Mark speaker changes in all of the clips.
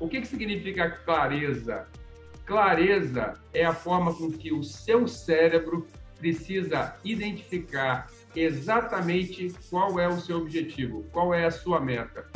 Speaker 1: O que, que significa clareza? Clareza é a forma com que o seu cérebro precisa identificar exatamente qual é o seu objetivo, qual é a sua meta.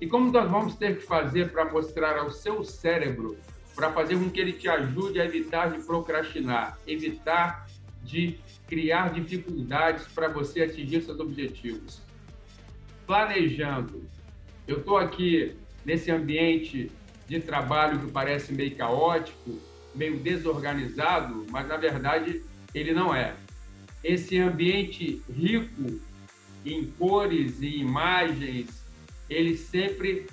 Speaker 1: E como nós vamos ter que fazer para mostrar ao seu cérebro, para fazer com que ele te ajude a evitar de procrastinar, evitar de criar dificuldades para você atingir seus objetivos? Planejando. Eu estou aqui nesse ambiente de trabalho que parece meio caótico, meio desorganizado, mas na verdade ele não é. Esse ambiente rico em cores e imagens, ele sempre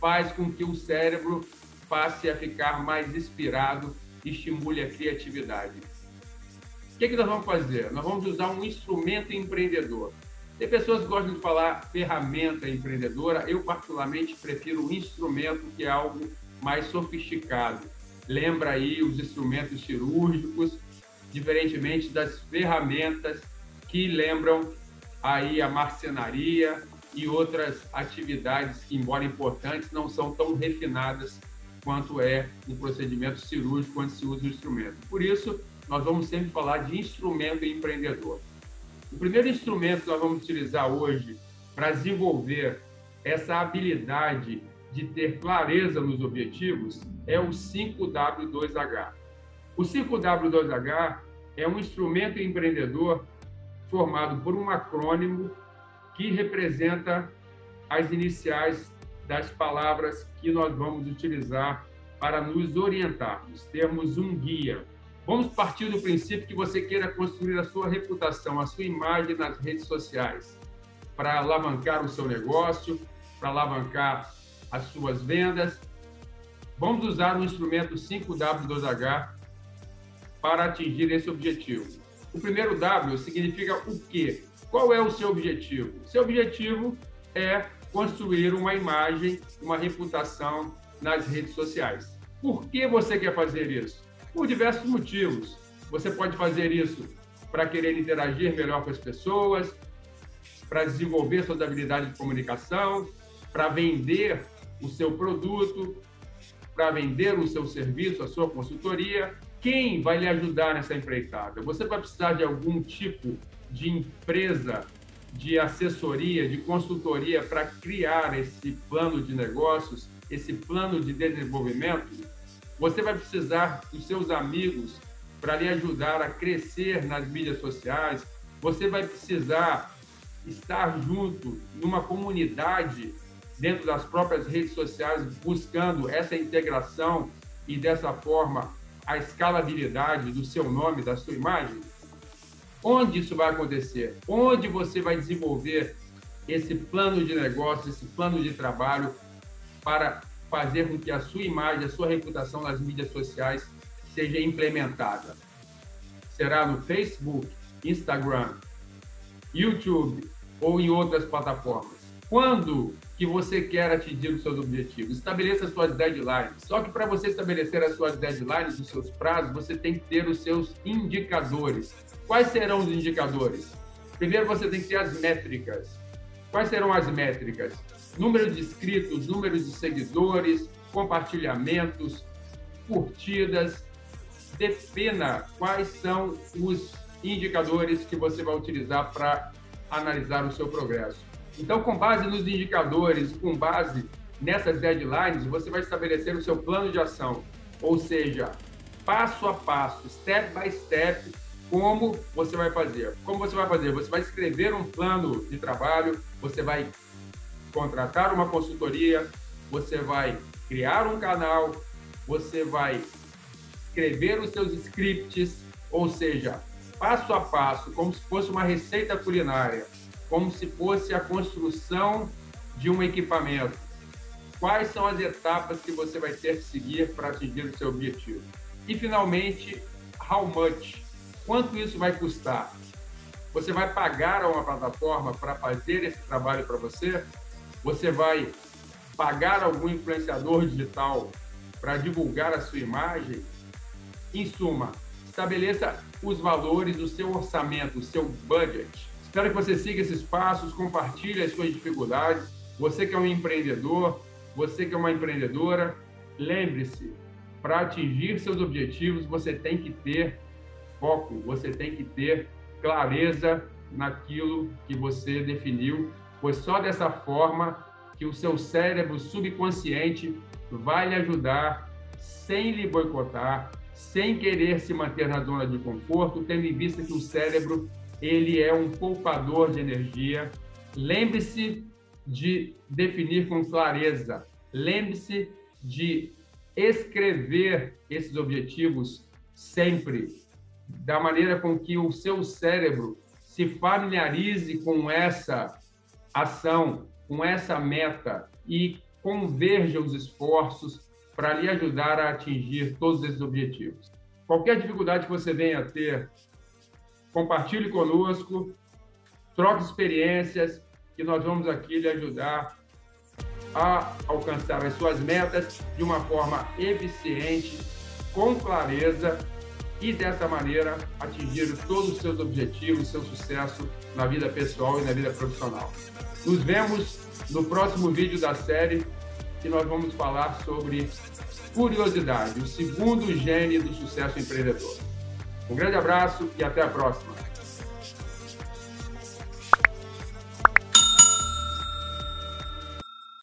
Speaker 1: faz com que o cérebro passe a ficar mais inspirado e estimule a criatividade. O que, é que nós vamos fazer? Nós vamos usar um instrumento empreendedor. Tem pessoas que gostam de falar ferramenta empreendedora. Eu, particularmente, prefiro um instrumento que é algo mais sofisticado. Lembra aí os instrumentos cirúrgicos, diferentemente das ferramentas que lembram aí a marcenaria, e outras atividades que, embora importantes, não são tão refinadas quanto é um procedimento cirúrgico quando se usa o instrumento. Por isso, nós vamos sempre falar de instrumento empreendedor. O primeiro instrumento que nós vamos utilizar hoje para desenvolver essa habilidade de ter clareza nos objetivos é o 5W2H. O 5W2H é um instrumento empreendedor formado por um acrônimo que representa as iniciais das palavras que nós vamos utilizar para nos orientarmos, termos um guia. Vamos partir do princípio que você queira construir a sua reputação, a sua imagem nas redes sociais, para alavancar o seu negócio, para alavancar as suas vendas. Vamos usar o instrumento 5W2H para atingir esse objetivo. O primeiro W significa o quê? Qual é o seu objetivo? Seu objetivo é construir uma imagem, uma reputação nas redes sociais. Por que você quer fazer isso? Por diversos motivos. Você pode fazer isso para querer interagir melhor com as pessoas, para desenvolver suas habilidades de comunicação, para vender o seu produto, para vender o seu serviço, a sua consultoria. Quem vai lhe ajudar nessa empreitada? Você vai precisar de algum tipo de empresa de assessoria, de consultoria para criar esse plano de negócios, esse plano de desenvolvimento, você vai precisar dos seus amigos para lhe ajudar a crescer nas mídias sociais, você vai precisar estar junto numa comunidade dentro das próprias redes sociais, buscando essa integração e dessa forma a escalabilidade do seu nome, da sua imagem. Onde isso vai acontecer? Onde você vai desenvolver esse plano de negócio, esse plano de trabalho para fazer com que a sua imagem, a sua reputação nas mídias sociais seja implementada? Será no Facebook, Instagram, YouTube ou em outras plataformas? Quando que você quer atingir os seus objetivos? Estabeleça suas deadlines. Só que para você estabelecer as suas deadlines, os seus prazos, você tem que ter os seus indicadores. Quais serão os indicadores? Primeiro você tem que ter as métricas. Quais serão as métricas? Número de inscritos, número de seguidores, compartilhamentos, curtidas. Defina quais são os indicadores que você vai utilizar para analisar o seu progresso. Então, com base nos indicadores, com base nessas deadlines, você vai estabelecer o seu plano de ação, ou seja, passo a passo, step by step, como você vai fazer? Como você vai fazer? Você vai escrever um plano de trabalho, você vai contratar uma consultoria, você vai criar um canal, você vai escrever os seus scripts, ou seja, passo a passo, como se fosse uma receita culinária, como se fosse a construção de um equipamento. Quais são as etapas que você vai ter que seguir para atingir o seu objetivo? E finalmente, how much? Quanto isso vai custar? Você vai pagar a uma plataforma para fazer esse trabalho para você? Você vai pagar algum influenciador digital para divulgar a sua imagem? Em suma, estabeleça os valores, o seu orçamento, o seu budget. Espero que você siga esses passos, compartilhe as suas dificuldades. Você que é um empreendedor, você que é uma empreendedora, lembre-se, para atingir seus objetivos, você tem que ter foco, você tem que ter clareza naquilo que você definiu, pois só dessa forma que o seu cérebro subconsciente vai lhe ajudar sem lhe boicotar, sem querer se manter na zona de conforto, tendo em vista que o cérebro ele é um poupador de energia. Lembre-se de definir com clareza. Lembre-se de escrever esses objetivos sempre, da maneira com que o seu cérebro se familiarize com essa ação, com essa meta e converja os esforços para lhe ajudar a atingir todos esses objetivos. Qualquer dificuldade que você venha a ter, compartilhe conosco, troque experiências, que nós vamos aqui lhe ajudar a alcançar as suas metas de uma forma eficiente, com clareza e dessa maneira atingir todos os seus objetivos, seu sucesso na vida pessoal e na vida profissional. Nos vemos no próximo vídeo da série que nós vamos falar sobre curiosidade, o segundo gene do sucesso empreendedor. Um grande abraço e até a próxima.